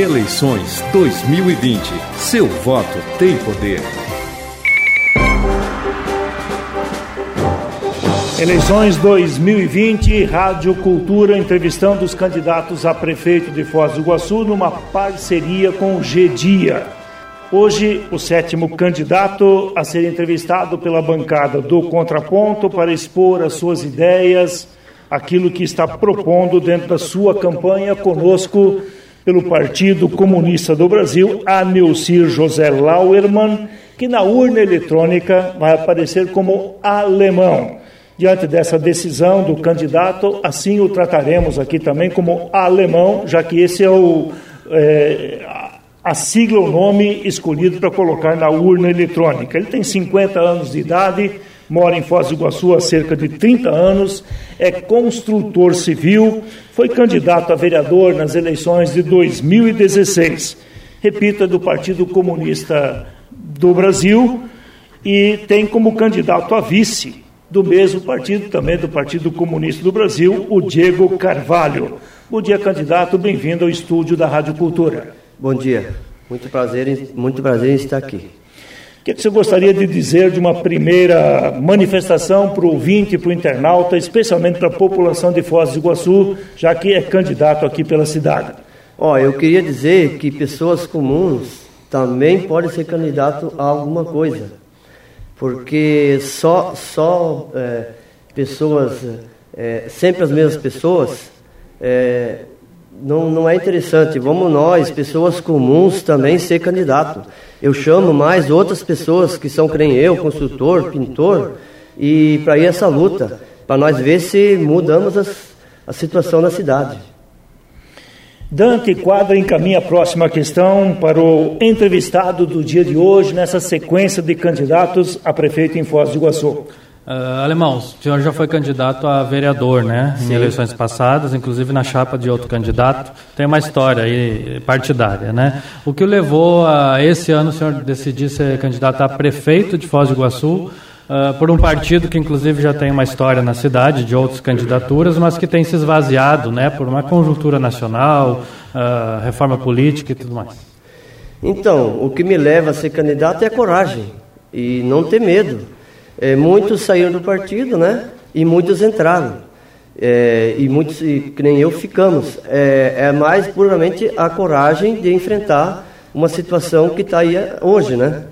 Eleições 2020. Seu voto tem poder. Eleições 2020, Rádio Cultura entrevistando os candidatos a prefeito de Foz do Iguaçu numa parceria com o G Dia. Hoje, o sétimo candidato a ser entrevistado pela bancada do Contraponto para expor as suas ideias, aquilo que está propondo dentro da sua campanha conosco pelo Partido Comunista do Brasil, a Neucir José Lauermann, que na urna eletrônica vai aparecer como alemão. Diante dessa decisão do candidato, assim o trataremos aqui também como alemão, já que esse é, o, é, a sigla, o nome escolhido para colocar na urna eletrônica. Ele tem 50 anos de idade, mora em Foz do Iguaçu há cerca de 30 anos, é construtor civil, foi candidato a vereador nas eleições de 2016. Repito, é do Partido Comunista do Brasil e tem como candidato a vice do mesmo partido, também do Partido Comunista do Brasil, o Diego Carvalho. Bom dia, candidato, bem-vindo ao estúdio da Rádio Cultura. Bom dia, muito prazer, muito prazer em estar aqui. O que, é que você gostaria de dizer de uma primeira manifestação para o ouvinte, para o internauta, especialmente para a população de Foz do Iguaçu, já que é candidato aqui pela cidade? Ó, eu queria dizer que pessoas comuns também podem ser candidato a alguma coisa porque só, só é, pessoas, é, sempre as mesmas pessoas, é, não, não é interessante. Vamos nós, pessoas comuns, também ser candidato. Eu chamo mais outras pessoas que são, creem eu, construtor, pintor, e para ir essa luta, para nós ver se mudamos as, a situação da cidade. Dante Quadra encaminha a próxima questão para o entrevistado do dia de hoje, nessa sequência de candidatos a prefeito em Foz do Iguaçu. Uh, Alemão, o senhor já foi candidato a vereador, né? Sim. Em eleições passadas, inclusive na chapa de outro candidato. Tem uma história aí partidária, né? O que o levou a esse ano o senhor decidir ser candidato a prefeito de Foz do Iguaçu? Uh, por um partido que inclusive já tem uma história na cidade de outras candidaturas, mas que tem se esvaziado, né, por uma conjuntura nacional, uh, reforma política e tudo mais. Então, o que me leva a ser candidato é a coragem e não ter medo. É, muitos saíram do partido, né, e muitos entraram. É, e muitos, e, que nem eu, ficamos. É, é mais puramente a coragem de enfrentar uma situação que está aí hoje, né?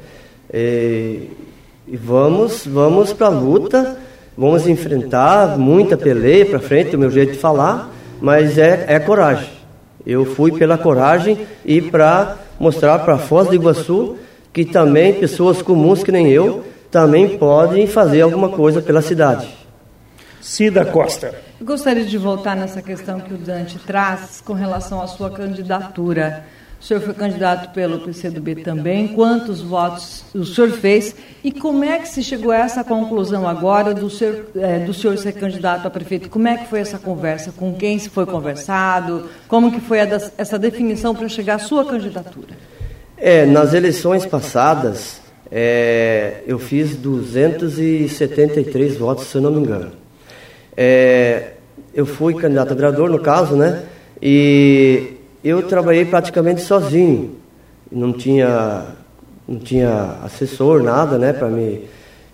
É, e vamos, vamos para a luta, vamos enfrentar muita peleia para frente, o meu jeito de falar, mas é, é coragem. Eu fui pela coragem e para mostrar para Foz do Iguaçu que também pessoas comuns que nem eu também podem fazer alguma coisa pela cidade. Cida Costa. Gostaria de voltar nessa questão que o Dante traz com relação à sua candidatura. O senhor foi candidato pelo PCdoB também. Quantos votos o senhor fez? E como é que se chegou a essa conclusão agora do senhor, é, do senhor ser candidato a prefeito? Como é que foi essa conversa? Com quem se foi conversado? Como que foi essa definição para chegar à sua candidatura? É, nas eleições passadas, é, eu fiz 273 votos, se eu não me engano. É, eu fui candidato a vereador, no caso, né? E eu trabalhei praticamente sozinho. Não tinha, não tinha assessor, nada, né, para mim.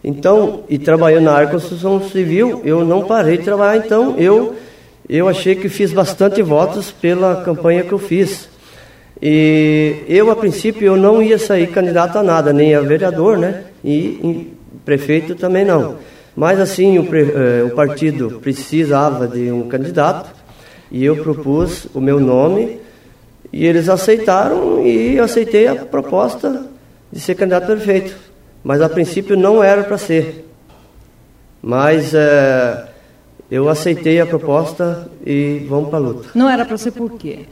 Então, e trabalhando na área de construção civil, eu não parei de trabalhar. Então, eu, eu achei que fiz bastante votos pela campanha que eu fiz. E eu, a princípio, eu não ia sair candidato a nada, nem a vereador, né? E, prefeito também não. Mas, assim, o, eh, o partido precisava de um candidato e eu propus o meu nome e eles aceitaram e eu aceitei a proposta de ser candidato a prefeito. Mas a princípio não era para ser. Mas é, eu aceitei a proposta e vamos para a luta. Não era para ser por quê?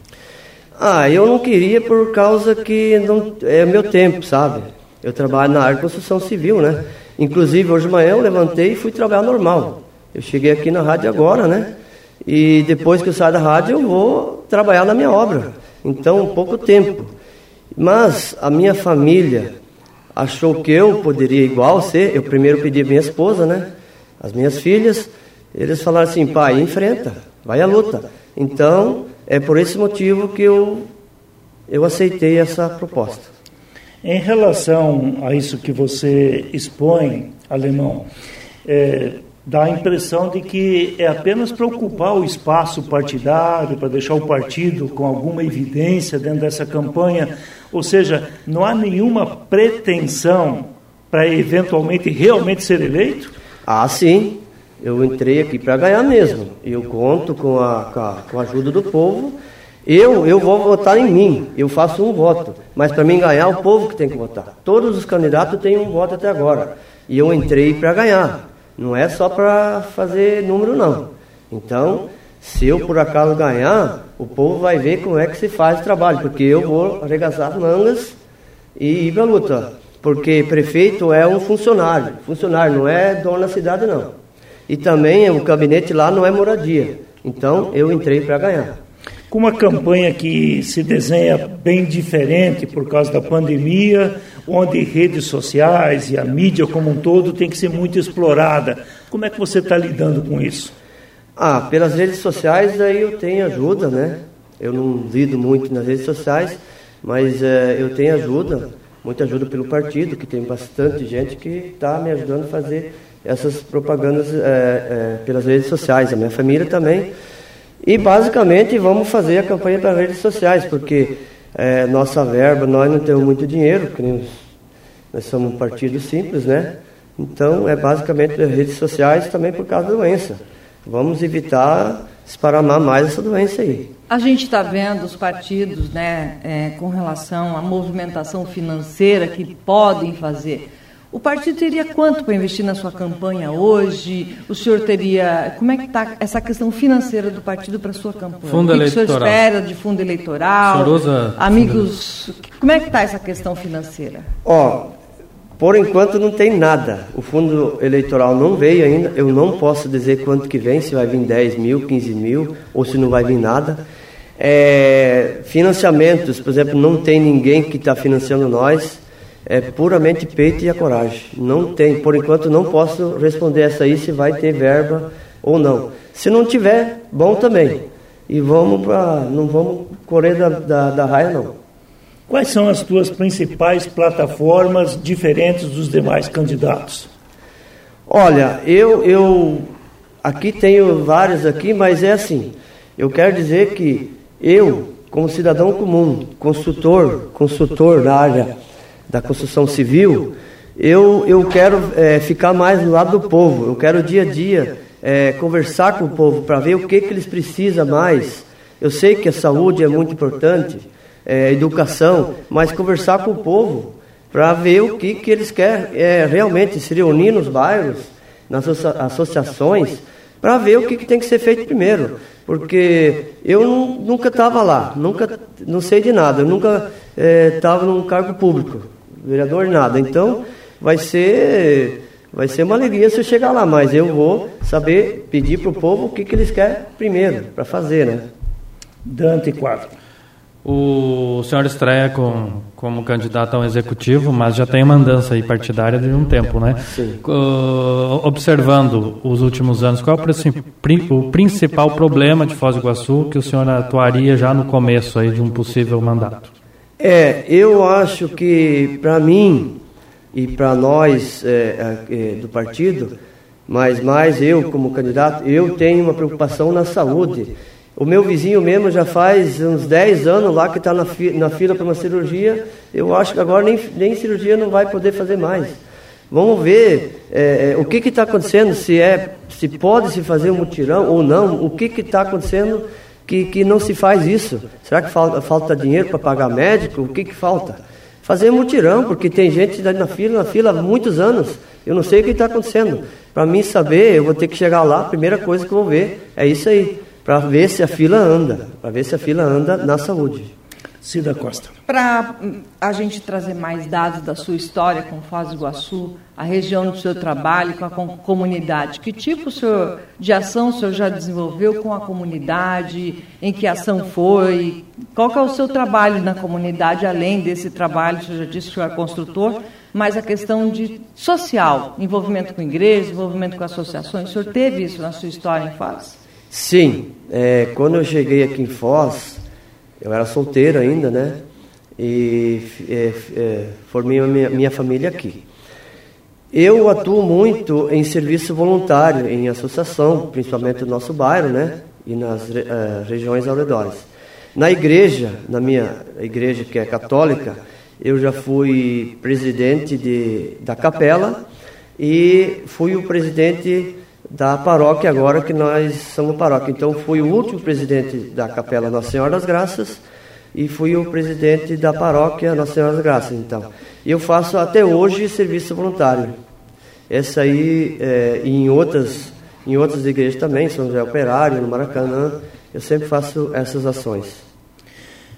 Ah, eu não queria por causa que não, é meu tempo, sabe? Eu trabalho na área de construção civil, né? Inclusive, hoje de manhã eu levantei e fui trabalhar normal. Eu cheguei aqui na rádio agora, né? E depois que eu saio da rádio, eu vou trabalhar na minha obra. Então, pouco tempo. Mas a minha família achou que eu poderia igual ser. Eu primeiro pedi a minha esposa, né? As minhas filhas. Eles falaram assim: pai, enfrenta, vai à luta. Então, é por esse motivo que eu eu aceitei essa proposta. Em relação a isso que você expõe, Alemão, é, dá a impressão de que é apenas para ocupar o espaço partidário, para deixar o partido com alguma evidência dentro dessa campanha, ou seja, não há nenhuma pretensão para eventualmente realmente ser eleito? Ah, sim. Eu entrei aqui para ganhar mesmo. Eu conto com a, com a, com a ajuda do povo. Eu, eu vou votar em mim, eu faço um voto, mas para mim ganhar, o povo que tem que votar. Todos os candidatos têm um voto até agora. E eu entrei para ganhar. Não é só para fazer número, não. Então, se eu por acaso ganhar, o povo vai ver como é que se faz o trabalho, porque eu vou arregaçar mangas e ir para a luta. Porque prefeito é um funcionário, funcionário não é dono da cidade, não. E também o gabinete lá não é moradia. Então, eu entrei para ganhar com uma campanha que se desenha bem diferente por causa da pandemia, onde redes sociais e a mídia como um todo tem que ser muito explorada. Como é que você está lidando com isso? Ah, pelas redes sociais aí eu tenho ajuda, né? Eu não lido muito nas redes sociais, mas é, eu tenho ajuda, muita ajuda pelo partido, que tem bastante gente que está me ajudando a fazer essas propagandas é, é, pelas redes sociais. A minha família também e basicamente vamos fazer a campanha para redes sociais, porque é, nossa verba, nós não temos muito dinheiro, porque nós somos um partido simples, né? Então é basicamente redes sociais também por causa da doença. Vamos evitar esparramar mais essa doença aí. A gente está vendo os partidos, né, é, com relação à movimentação financeira que podem fazer o partido teria quanto para investir na sua campanha hoje? O senhor teria. Como é que está essa questão financeira do partido para a sua campanha? Fundo o que eleitoral. o senhor espera de fundo eleitoral? O senhor usa amigos. Como é que está essa questão financeira? Ó, por enquanto não tem nada. O fundo eleitoral não veio ainda. Eu não posso dizer quanto que vem, se vai vir 10 mil, 15 mil, ou se não vai vir nada. É, financiamentos, por exemplo, não tem ninguém que está financiando nós é puramente peito e a coragem. Não tem, por enquanto não posso responder essa aí se vai ter verba ou não. Se não tiver, bom também. E vamos para, não vamos correr da, da, da raia não. Quais são as tuas principais plataformas diferentes dos demais candidatos? Olha, eu, eu aqui tenho várias aqui, mas é assim. Eu quero dizer que eu, como cidadão comum, consultor, consultor da área da construção civil, eu, eu quero é, ficar mais do lado do povo. Eu quero dia a dia é, conversar com o povo para ver o que, que eles precisam mais. Eu sei que a saúde é muito importante, é, educação, mas conversar com o povo para ver o que, que eles querem é, realmente se reunir nos bairros, nas associações, para ver o que, que tem que ser feito primeiro. Porque eu nunca estava lá, nunca não sei de nada, eu nunca estava é, num cargo público vereador nada. Então, vai ser vai ser uma alegria se eu chegar lá, mas eu vou saber pedir para o povo o que, que eles querem primeiro para fazer, né? Dante 4. O senhor estreia com, como candidato a um executivo, mas já tem uma andança aí partidária de um tempo, né? Sim. Uh, observando os últimos anos, qual é o, o principal problema de Foz do Iguaçu que o senhor atuaria já no começo aí de um possível mandato? É, eu acho que para mim e para nós é, é, do partido, mas mais eu como candidato, eu tenho uma preocupação na saúde. O meu vizinho mesmo já faz uns 10 anos lá que está na, fi, na fila para uma cirurgia. Eu acho que agora nem, nem cirurgia não vai poder fazer mais. Vamos ver é, é o que está acontecendo, se é se pode se fazer um mutirão ou não, o que está acontecendo que, que não se faz isso? Será que falta, falta dinheiro para pagar médico? O que, que falta? Fazer mutirão, porque tem gente na fila, na fila há muitos anos. Eu não sei o que está acontecendo. Para mim saber, eu vou ter que chegar lá, a primeira coisa que eu vou ver é isso aí, para ver se a fila anda, para ver se a fila anda na saúde. Cida Costa. Para a gente trazer mais dados da sua história com Foz do Iguaçu, a região do seu trabalho com a comunidade, que tipo senhor, de ação o senhor já desenvolveu com a comunidade? Em que ação foi? Qual é o seu trabalho na comunidade, além desse trabalho, o senhor já disse que o senhor é construtor, mas a questão de social, envolvimento com igrejas, envolvimento com associações, o senhor teve isso na sua história em Foz? Sim, é, quando eu cheguei aqui em Foz, eu era solteiro ainda, né? e é, é, formei a minha, minha família aqui. Eu atuo muito em serviço voluntário, em associação, principalmente no nosso bairro, né? E nas uh, regiões redor. Na igreja, na minha igreja que é católica, eu já fui presidente de, da capela e fui o presidente da paróquia agora que nós somos paróquia. Então fui o último presidente da capela Nossa Senhora das Graças e fui o presidente da paróquia Nossa Senhora das Graças. Então, eu faço até hoje serviço voluntário. Essa aí, é, em outras em outras igrejas também, São José Operário, no Maracanã, eu sempre faço essas ações.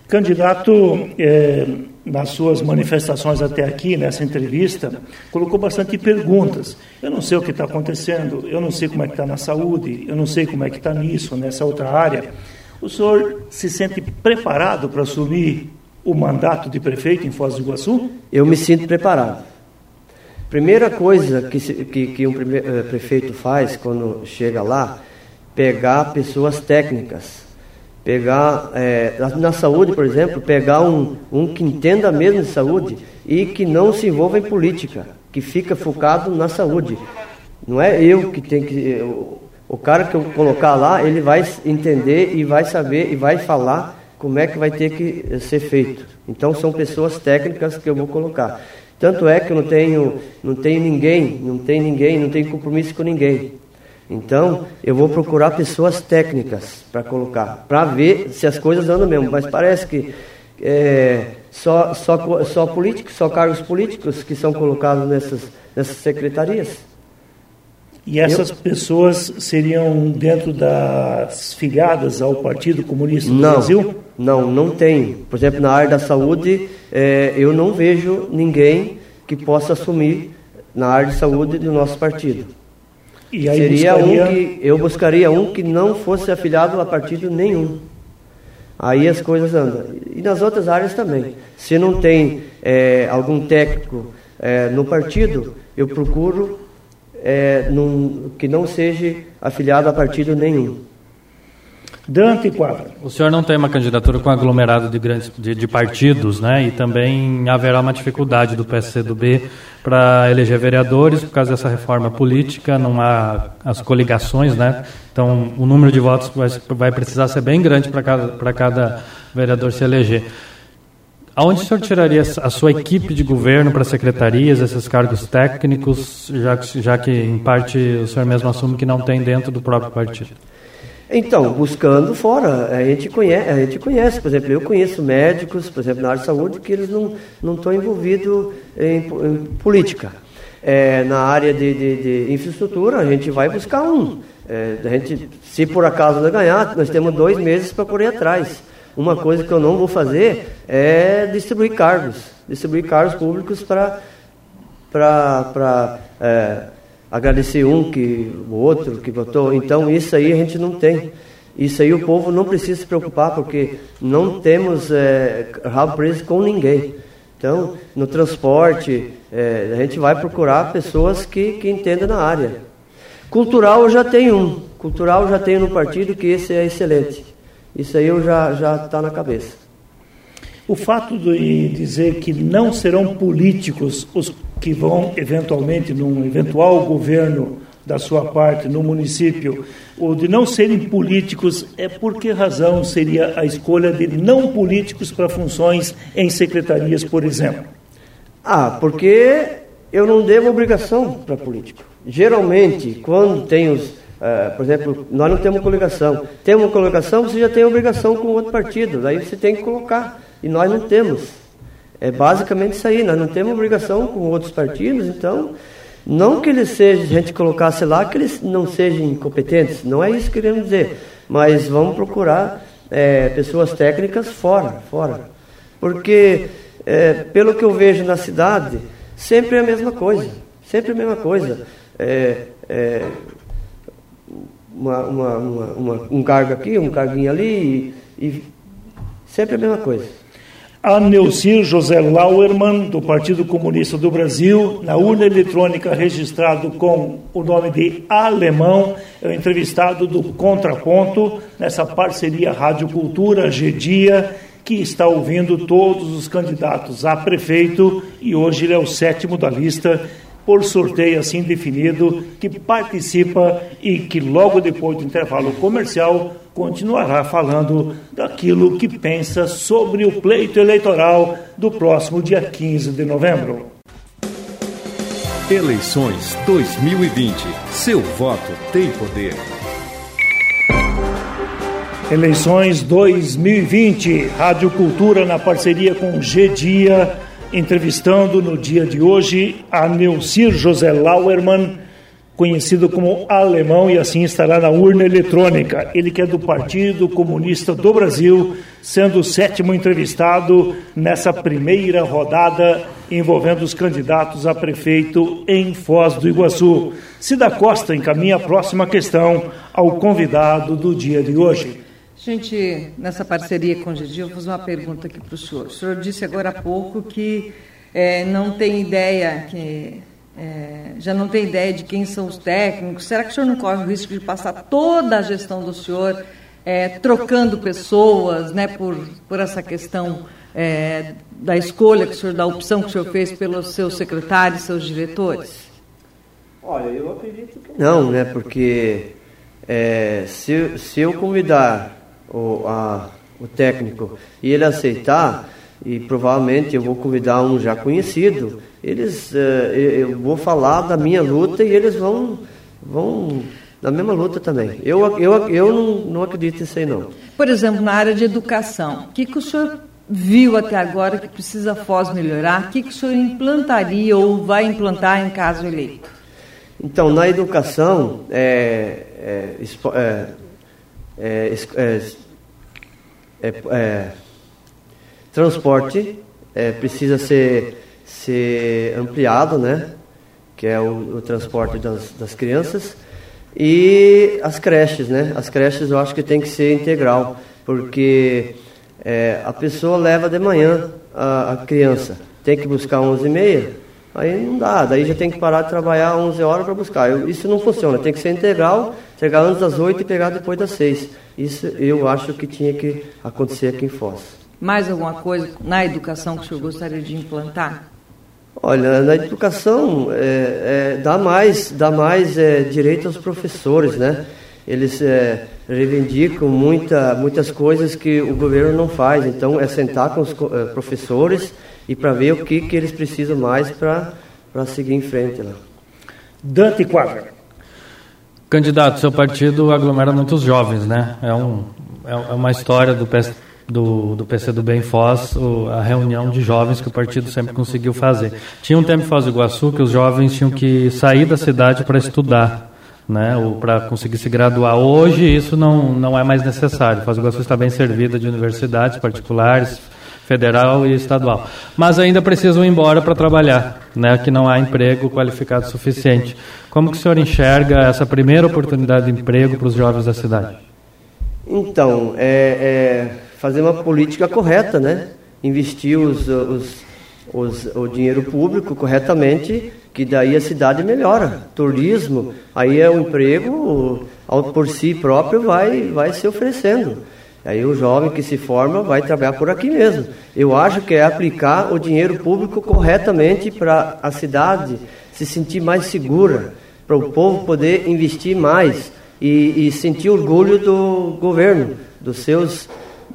Candidato, é, nas suas manifestações até aqui, nessa entrevista, colocou bastante perguntas. Eu não sei o que está acontecendo, eu não sei como é que está na saúde, eu não sei como é que está nisso, nessa outra área. O senhor se sente preparado para assumir o mandato de prefeito em Foz do Iguaçu? Eu me sinto preparado. Primeira coisa que, que, que um eh, prefeito faz quando chega lá, pegar pessoas técnicas. Pegar, é, na saúde, por exemplo, pegar um, um que entenda mesmo de saúde e que não se envolva em política, que fica focado na saúde. Não é eu que tenho que. O cara que eu colocar lá, ele vai entender e vai saber e vai falar como é que vai ter que ser feito. Então são pessoas técnicas que eu vou colocar. Tanto é que eu não tenho, não tenho ninguém, não tenho ninguém, não tenho compromisso com ninguém. Então, eu vou procurar pessoas técnicas para colocar, para ver se as coisas andam mesmo. Mas parece que é, só, só, só políticos, só cargos políticos que são colocados nessas, nessas secretarias. E essas eu... pessoas seriam dentro das filiadas ao Partido Comunista do não, Brasil? Não, não tem. Por exemplo, na área da saúde, é, eu não vejo ninguém que possa assumir na área de saúde do nosso partido. E Seria buscaria... um que eu buscaria um que não fosse afiliado a partido nenhum. Aí as coisas andam. E nas outras áreas também. Se não tem é, algum técnico é, no partido, eu procuro é, num, que não seja afiliado a partido nenhum. Dante Quadra. O senhor não tem uma candidatura com aglomerado de grandes de, de partidos, né? E também haverá uma dificuldade do PSCdoB para eleger vereadores por causa dessa reforma política, não há as coligações, né? Então o número de votos vai, vai precisar ser bem grande para cada, cada vereador se eleger. Aonde o senhor tiraria a sua equipe de governo para secretarias, esses cargos técnicos, já que, já que em parte o senhor mesmo assume que não tem dentro do próprio partido? Então, buscando fora, a gente conhece, a gente conhece, por exemplo, eu conheço médicos, por exemplo, na área de saúde, que eles não, não estão envolvidos em, em política. É, na área de, de, de, infraestrutura, a gente vai buscar um. É, a gente, se por acaso não ganhar, nós temos dois meses para correr atrás. Uma coisa que eu não vou fazer é distribuir cargos, distribuir cargos públicos para para é, agradecer um que o outro que votou. Então isso aí a gente não tem. Isso aí o povo não precisa se preocupar porque não temos é, rabo preso com ninguém. Então no transporte é, a gente vai procurar pessoas que, que entendam na área. Cultural eu já tenho um. Cultural eu já tenho no partido que esse é excelente. Isso aí eu já já está na cabeça. O fato de dizer que não serão políticos os que vão eventualmente num eventual governo da sua parte no município, ou de não serem políticos, é por que razão seria a escolha de não políticos para funções em secretarias, por exemplo? Ah, porque eu não devo obrigação para político. Geralmente, quando tem os Uh, por exemplo, nós não temos coligação. Tem uma coligação, você já tem obrigação com outro partido, daí você tem que colocar. E nós não temos. É basicamente isso aí, nós não temos obrigação com outros partidos, então, não que eles sejam, a gente colocasse lá, que eles não sejam incompetentes, não é isso que queremos dizer, mas vamos procurar é, pessoas técnicas fora, fora. Porque, é, pelo que eu vejo na cidade, sempre é a mesma coisa, sempre a mesma coisa. É, é uma, uma, uma, um cargo aqui, um carguinho ali, e, e sempre a mesma coisa. A Neucir José Lauermann, do Partido Comunista do Brasil, na urna eletrônica registrado com o nome de Alemão, é o entrevistado do Contraponto, nessa parceria Rádio Cultura, G-Dia, que está ouvindo todos os candidatos a prefeito e hoje ele é o sétimo da lista por sorteio assim definido, que participa e que logo depois do intervalo comercial continuará falando daquilo que pensa sobre o pleito eleitoral do próximo dia 15 de novembro. Eleições 2020. Seu voto tem poder. Eleições 2020. Rádio Cultura na parceria com G Dia entrevistando no dia de hoje a Neucir José Lauermann, conhecido como alemão e assim estará na urna eletrônica. Ele que é do Partido Comunista do Brasil, sendo o sétimo entrevistado nessa primeira rodada envolvendo os candidatos a prefeito em Foz do Iguaçu. Cida Costa encaminha a próxima questão ao convidado do dia de hoje. Gente, nessa parceria com o Gigi, eu vou fazer uma pergunta aqui para o senhor. O senhor disse agora há pouco que é, não tem ideia, que é, já não tem ideia de quem são os técnicos. Será que o senhor não corre o risco de passar toda a gestão do senhor é, trocando pessoas, né, por, por essa questão é, da escolha que o senhor, da opção que o senhor fez pelos seus secretários, seus diretores? Olha, eu acredito que não, né, porque é, se, se eu convidar o, a, o técnico e ele aceitar, e provavelmente eu vou convidar um já conhecido, eles, eh, eu vou falar da minha luta e eles vão, vão na mesma luta também. Eu, eu, eu não, não acredito nisso aí não. Por exemplo, na área de educação, o que, que o senhor viu até agora que precisa a Foz melhorar? O que, que o senhor implantaria ou vai implantar em caso eleito? Então, na educação, é, é, é, é, é é, é, transporte é, precisa ser, ser ampliado, né? Que é o, o transporte das, das crianças. E as creches, né? As creches eu acho que tem que ser integral, porque é, a pessoa leva de manhã a, a criança, tem que buscar 11 e meia, aí não dá, daí já tem que parar de trabalhar 11 horas para buscar. Eu, isso não funciona, tem que ser integral, chegar antes das 8 e pegar depois das 6. Isso eu acho que tinha que acontecer aqui em Foz. Mais alguma coisa na educação que o senhor gostaria de implantar? Olha, na educação é, é, dá mais, dá mais é, direito aos professores, né? Eles é, reivindicam muita, muitas coisas que o governo não faz. Então, é sentar com os é, professores e para ver o que, que eles precisam mais para seguir em frente lá. Dante Quadra. Candidato, seu partido aglomera muitos jovens, né? É, um, é, é uma história do, PC, do, do PC do Bem Foz, o, a reunião de jovens que o partido sempre conseguiu fazer. Tinha um tempo em Foz do Iguaçu que os jovens tinham que sair da cidade para estudar, né? Ou para conseguir se graduar. Hoje isso não, não é mais necessário. Foz do Iguaçu está bem servida de universidades particulares, federal e estadual. Mas ainda precisam ir embora para trabalhar, né, que não há emprego qualificado suficiente. Como que o senhor enxerga essa primeira oportunidade de emprego para os jovens da cidade? Então, é, é fazer uma política correta, né? Investir os, os, os, o dinheiro público corretamente, que daí a cidade melhora. Turismo, aí é o emprego, por si próprio, vai, vai se oferecendo. Aí o jovem que se forma vai trabalhar por aqui mesmo. Eu acho que é aplicar o dinheiro público corretamente para a cidade se sentir mais segura, para o povo poder investir mais e, e sentir orgulho do governo, dos seus,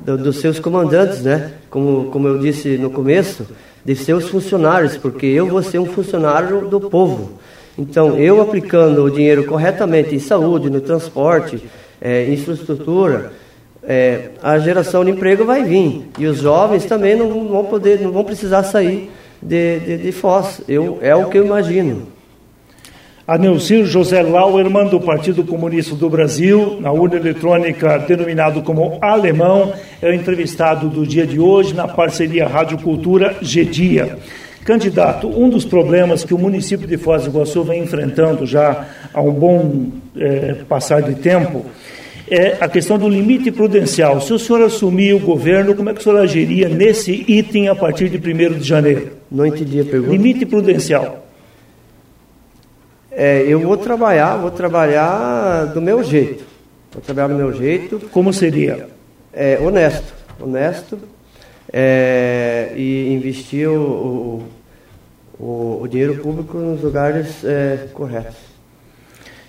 do, dos seus comandantes, né? Como, como eu disse no começo, de seus funcionários, porque eu vou ser um funcionário do povo. Então, eu aplicando o dinheiro corretamente em saúde, no transporte, é, infraestrutura, é, a geração de emprego vai vir. E os jovens também não vão poder, não vão precisar sair de, de, de Foz. Eu, é o que eu imagino. A Neucir José Lauermann, do Partido Comunista do Brasil, na urna eletrônica denominado como Alemão, é o entrevistado do dia de hoje na parceria Rádio Cultura G-Dia. Candidato, um dos problemas que o município de Foz do Iguaçu vem enfrentando já há um bom é, passar de tempo é a questão do limite prudencial. Se o senhor assumir o governo, como é que o senhor agiria nesse item a partir de 1 de janeiro? Não entendi a pergunta. Limite prudencial. É, eu vou trabalhar, vou trabalhar do meu jeito. Vou trabalhar do meu jeito. Como seria? É, honesto. Honesto. é, e investir o, o, o, dinheiro público nos lugares é, corretos.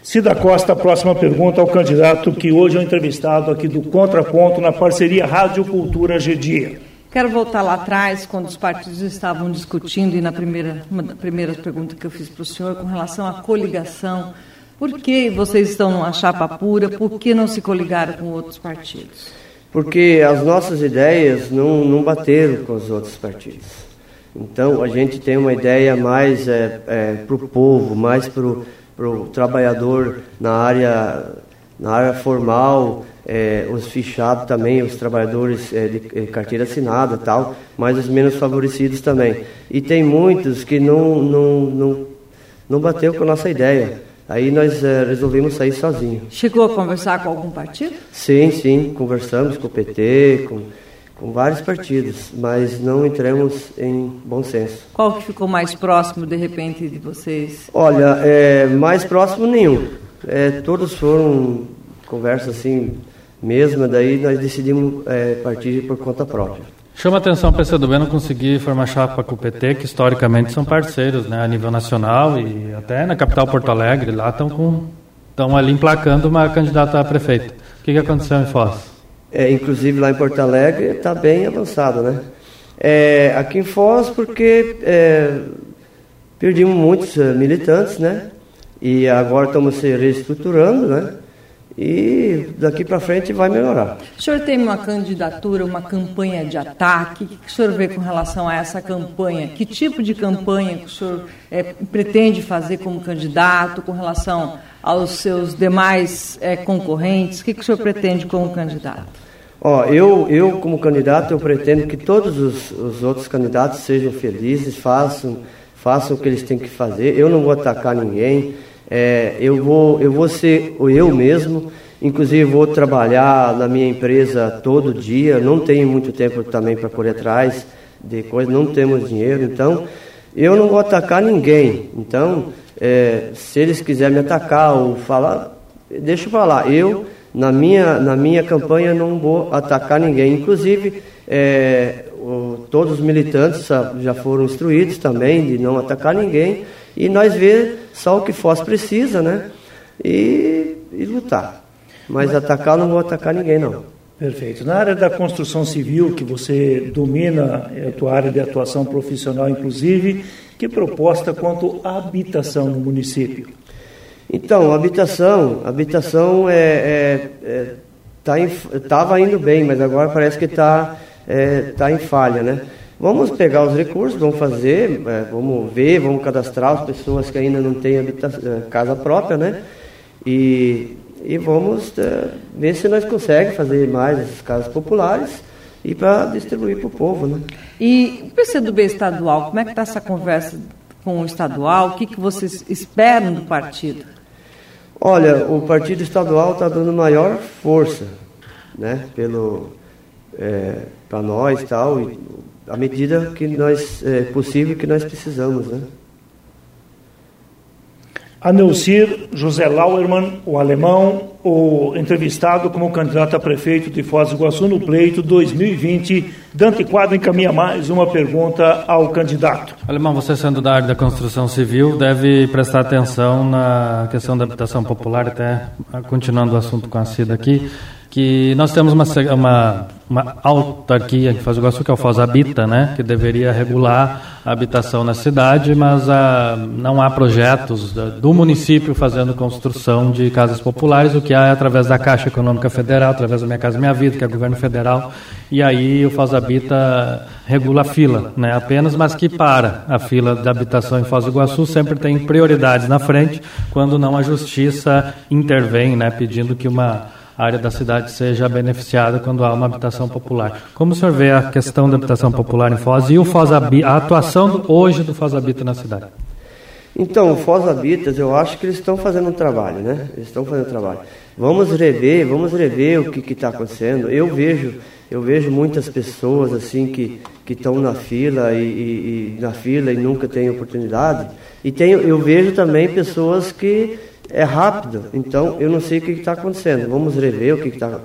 Cida Costa, próxima pergunta ao candidato que hoje é entrevistado aqui do Contraponto na parceria Rádio Cultura Dia. Quero voltar lá atrás, quando os partidos estavam discutindo, e na primeira, uma das primeiras perguntas que eu fiz para o senhor, com relação à coligação. Por que vocês estão numa chapa pura? Por que não se coligaram com outros partidos? Porque as nossas ideias não, não bateram com os outros partidos. Então, a gente tem uma ideia mais é, é, para o povo, mais para o trabalhador na área, na área formal, é, os fichados também, os trabalhadores é, de é, carteira assinada tal, mas os menos favorecidos também. E tem muitos que não, não, não, não bateu com a nossa ideia. Aí nós é, resolvemos sair sozinhos. Chegou a conversar com algum partido? Sim, sim, conversamos com o PT, com, com vários partidos, mas não entramos em bom senso. Qual que ficou mais próximo, de repente, de vocês? Olha, é, mais próximo nenhum. É, todos foram conversas assim mesma, daí nós decidimos é, partir por conta própria. Chama atenção para o PCdoB não conseguir formar chapa com o PT, que historicamente são parceiros né, a nível nacional e até na capital Porto Alegre, lá estão com estão ali emplacando uma candidata a prefeito. O que, que aconteceu em Foz? É, inclusive lá em Porto Alegre está bem avançado, né? É, aqui em Foz porque é, perdemos muitos é, militantes, né? E agora estamos se reestruturando, né? E daqui para frente vai melhorar. O senhor tem uma candidatura, uma campanha de ataque? O que o senhor vê com relação a essa campanha? Que tipo de campanha que o senhor é, pretende fazer como candidato com relação aos seus demais é, concorrentes? O que, que o senhor pretende como candidato? Ó, eu, eu como candidato, eu pretendo que todos os, os outros candidatos sejam felizes, façam, façam o que eles têm que fazer. Eu não vou atacar ninguém. É, eu, vou, eu vou ser eu mesmo, inclusive vou trabalhar na minha empresa todo dia, não tenho muito tempo também para correr atrás de coisas, não temos dinheiro, então eu não vou atacar ninguém. Então, é, se eles quiserem me atacar ou falar, deixa eu falar, eu na minha, na minha campanha não vou atacar ninguém. Inclusive, é, o, todos os militantes já foram instruídos também de não atacar ninguém e nós ver só o que Foz precisa, né? E, e lutar. Mas atacar, não vou atacar ninguém, não. Perfeito. Na área da construção civil, que você domina, é a tua área de atuação profissional, inclusive, que proposta quanto à habitação no município? Então, habitação, habitação é, é, é tá estava indo bem, mas agora parece que está é, tá em falha, né? Vamos pegar os recursos, vamos fazer, é, vamos ver, vamos cadastrar as pessoas que ainda não têm é, casa própria, né? E, e vamos é, ver se nós conseguimos fazer mais essas casas populares e para distribuir para o povo, né? E o PCdoB estadual, como é que está essa conversa com o estadual? O que, que vocês esperam do partido? Olha, o partido estadual está dando maior força, né? Pelo é, para nós tal. E, à medida que nós é possível que nós precisamos, né? Anelcir José Lauermann, o alemão, o entrevistado como candidato a prefeito de Foz do Iguaçu no pleito 2020. Dante Quadro encaminha mais uma pergunta ao candidato. Alemão, você sendo da área da construção civil, deve prestar atenção na questão da habitação popular, até continuando o assunto com a Cida aqui que nós temos uma, uma, uma autarquia que faz o Iguaçu, que é o Foz Habita, né, que deveria regular a habitação na cidade, mas a, ah, não há projetos do município fazendo construção de casas populares, o que há é através da Caixa Econômica Federal, através da Minha Casa Minha Vida, que é o governo federal, e aí o Foz Habita regula a fila, né, apenas, mas que para a fila de habitação em Foz do Iguaçu sempre tem prioridades na frente, quando não a justiça intervém, né, pedindo que uma área da cidade seja beneficiada quando há uma habitação popular. Como o senhor vê a questão da habitação popular em Foz e o Foz a atuação hoje do Foz Habita na cidade? Então, o Foz Habitas, eu acho que eles estão fazendo um trabalho, né? Eles estão fazendo um trabalho. Vamos rever, vamos rever o que está acontecendo. Eu vejo, eu vejo muitas pessoas assim que que estão na fila e, e, e, na fila e nunca têm oportunidade. E tenho, eu vejo também pessoas que é rápido, então eu não sei o que está acontecendo. Vamos rever o que está.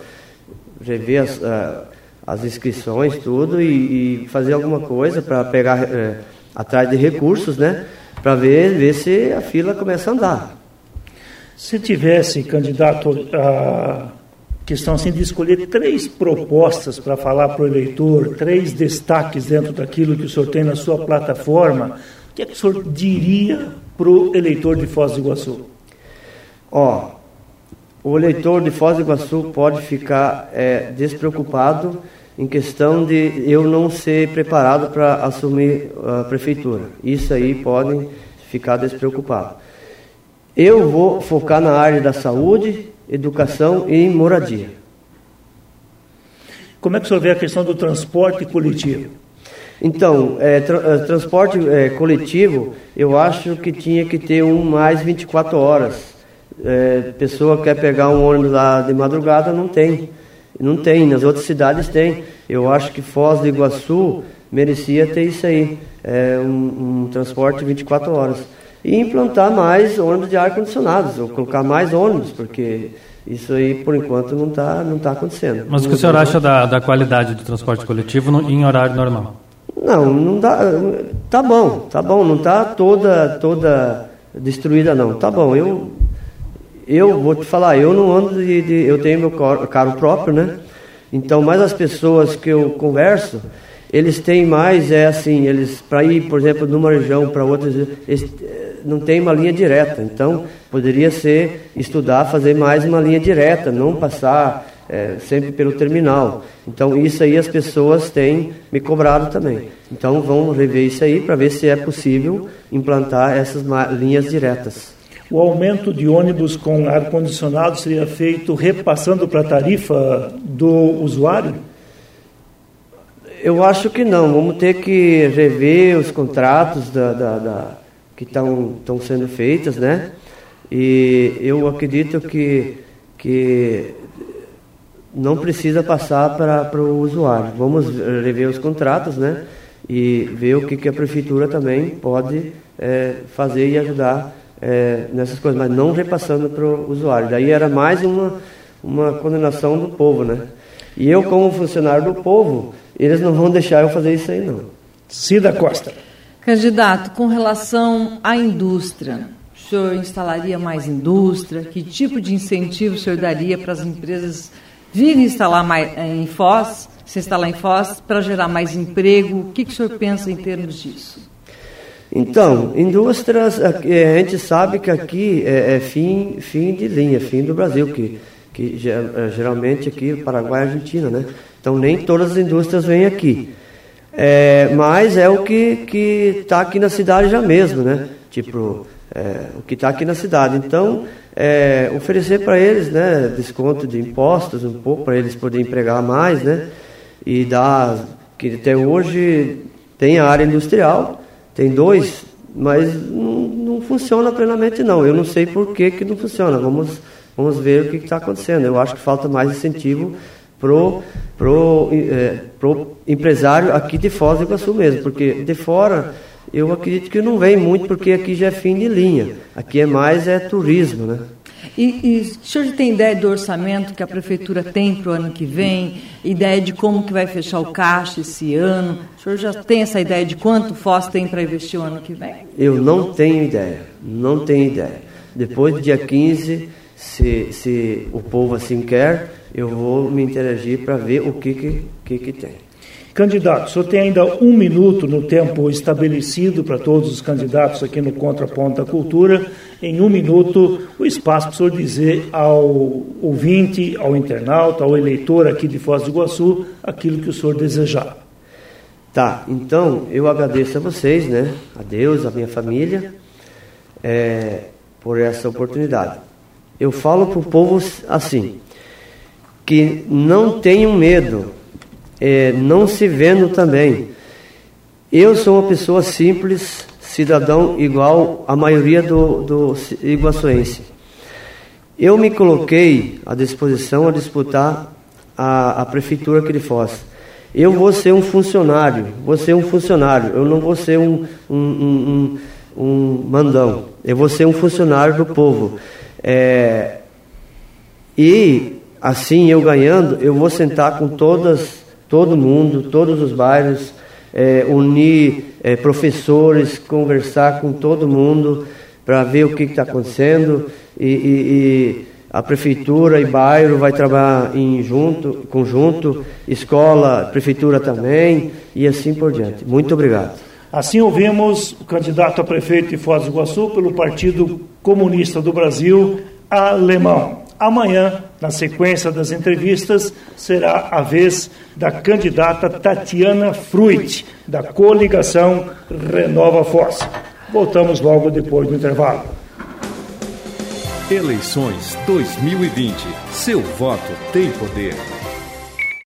rever as, a, as inscrições, tudo, e, e fazer alguma coisa para pegar é, atrás de recursos, né? Para ver, ver se a fila começa a andar. Se tivesse candidato a questão assim de escolher três propostas para falar para o eleitor, três destaques dentro daquilo que o senhor tem na sua plataforma, o que é que o senhor diria para o eleitor de Foz do Iguaçu? Ó, o eleitor de Foz do Iguaçu pode ficar é, despreocupado em questão de eu não ser preparado para assumir a prefeitura. Isso aí podem ficar despreocupados. Eu vou focar na área da saúde, educação e moradia. Como é que o senhor vê a questão do transporte coletivo? Então, é, tra é, transporte é, coletivo, eu acho que tinha que ter um mais 24 horas. É, pessoa quer pegar um ônibus lá de madrugada, não tem. Não tem, nas outras cidades tem. Eu acho que Foz do Iguaçu merecia ter isso aí, é, um, um transporte 24 horas e implantar mais ônibus de ar-condicionados, ou colocar mais ônibus, porque isso aí, por enquanto, não está não tá acontecendo. Mas o que o senhor acha da, da qualidade do transporte coletivo no, em horário normal? Não, não dá. Tá bom, tá bom, não está toda, toda destruída, não. Tá bom, eu, eu vou te falar, eu não ando de. de eu tenho meu carro próprio, né? Então, mais as pessoas que eu converso, eles têm mais, é assim, eles, para ir, por exemplo, numa região para outra, eles, não tem uma linha direta. Então, poderia ser estudar, fazer mais uma linha direta, não passar é, sempre pelo terminal. Então, isso aí as pessoas têm me cobrado também. Então, vamos rever isso aí para ver se é possível implantar essas linhas diretas. O aumento de ônibus com ar-condicionado seria feito repassando para a tarifa do usuário? Eu acho que não. Vamos ter que rever os contratos da, da, da que estão sendo feitas, né? E eu acredito que, que não precisa passar para o usuário. Vamos rever os contratos, né? E ver o que, que a prefeitura também pode é, fazer e ajudar é, nessas coisas, mas não repassando para o usuário. Daí era mais uma, uma condenação do povo, né? E eu, como funcionário do povo, eles não vão deixar eu fazer isso aí, não. Cida Costa. Candidato, com relação à indústria, o senhor instalaria mais indústria? Que tipo de incentivo o senhor daria para as empresas virem instalar mais eh, em Foz, se instalar em Foz, para gerar mais emprego? O que, que o senhor pensa em termos disso? Então, indústrias, a gente sabe que aqui é, é fim, fim de linha, fim do Brasil, que, que eh, geralmente aqui Paraguai e Argentina, né? Então nem todas as indústrias vêm aqui. É, mas é o que está aqui na cidade já mesmo, né? Tipo, é, o que está aqui na cidade. Então, é, oferecer para eles, né, desconto de impostos um pouco para eles poderem empregar mais, né? E dar que até hoje tem a área industrial, tem dois, mas não, não funciona plenamente não. Eu não sei por que, que não funciona. Vamos vamos ver o que está acontecendo. Eu acho que falta mais incentivo pro pro, é, pro empresário aqui de Foz do Iguaçu mesmo, porque de fora eu acredito que não vem muito, porque aqui já é fim de linha. Aqui é mais é turismo, né? E, e o senhor tem ideia do orçamento que a prefeitura tem para o ano que vem? Ideia de como que vai fechar o caixa esse ano? O senhor já tem essa ideia de quanto o Foz tem para investir o ano que vem? Eu não tenho ideia, não tenho ideia. Depois do dia 15, se, se o povo assim quer, eu vou me interagir para ver o que, que, que, que tem. Candidato, o senhor tem ainda um minuto no tempo estabelecido para todos os candidatos aqui no Contraponto da Cultura. Em um minuto, o espaço para o senhor dizer ao ouvinte, ao internauta, ao eleitor aqui de Foz do Iguaçu, aquilo que o senhor desejar. Tá, então eu agradeço a vocês, né? A Deus, a minha família, é, por essa oportunidade. Eu falo para o povo assim: que não tenham medo, é, não se vendo também. Eu sou uma pessoa simples, cidadão igual a maioria do, do iguaçuense. Eu me coloquei à disposição a disputar a, a prefeitura aqui de Foz. Eu vou ser um funcionário, vou ser um funcionário, eu não vou ser um, um, um, um mandão, eu vou ser um funcionário do povo. É, e Assim, eu ganhando, eu vou sentar com todas todo mundo, todos os bairros, é, unir é, professores, conversar com todo mundo para ver o que está acontecendo e, e, e, a prefeitura e bairro vai trabalhar em junto, conjunto, escola, prefeitura também e assim por diante. Muito obrigado. Assim ouvimos o candidato a prefeito de Foz do Iguaçu pelo Partido Comunista do Brasil, Alemão. Amanhã, na sequência das entrevistas, será a vez da candidata Tatiana Fruit, da coligação Renova Foz. Voltamos logo depois do intervalo. Eleições 2020. Seu voto tem poder.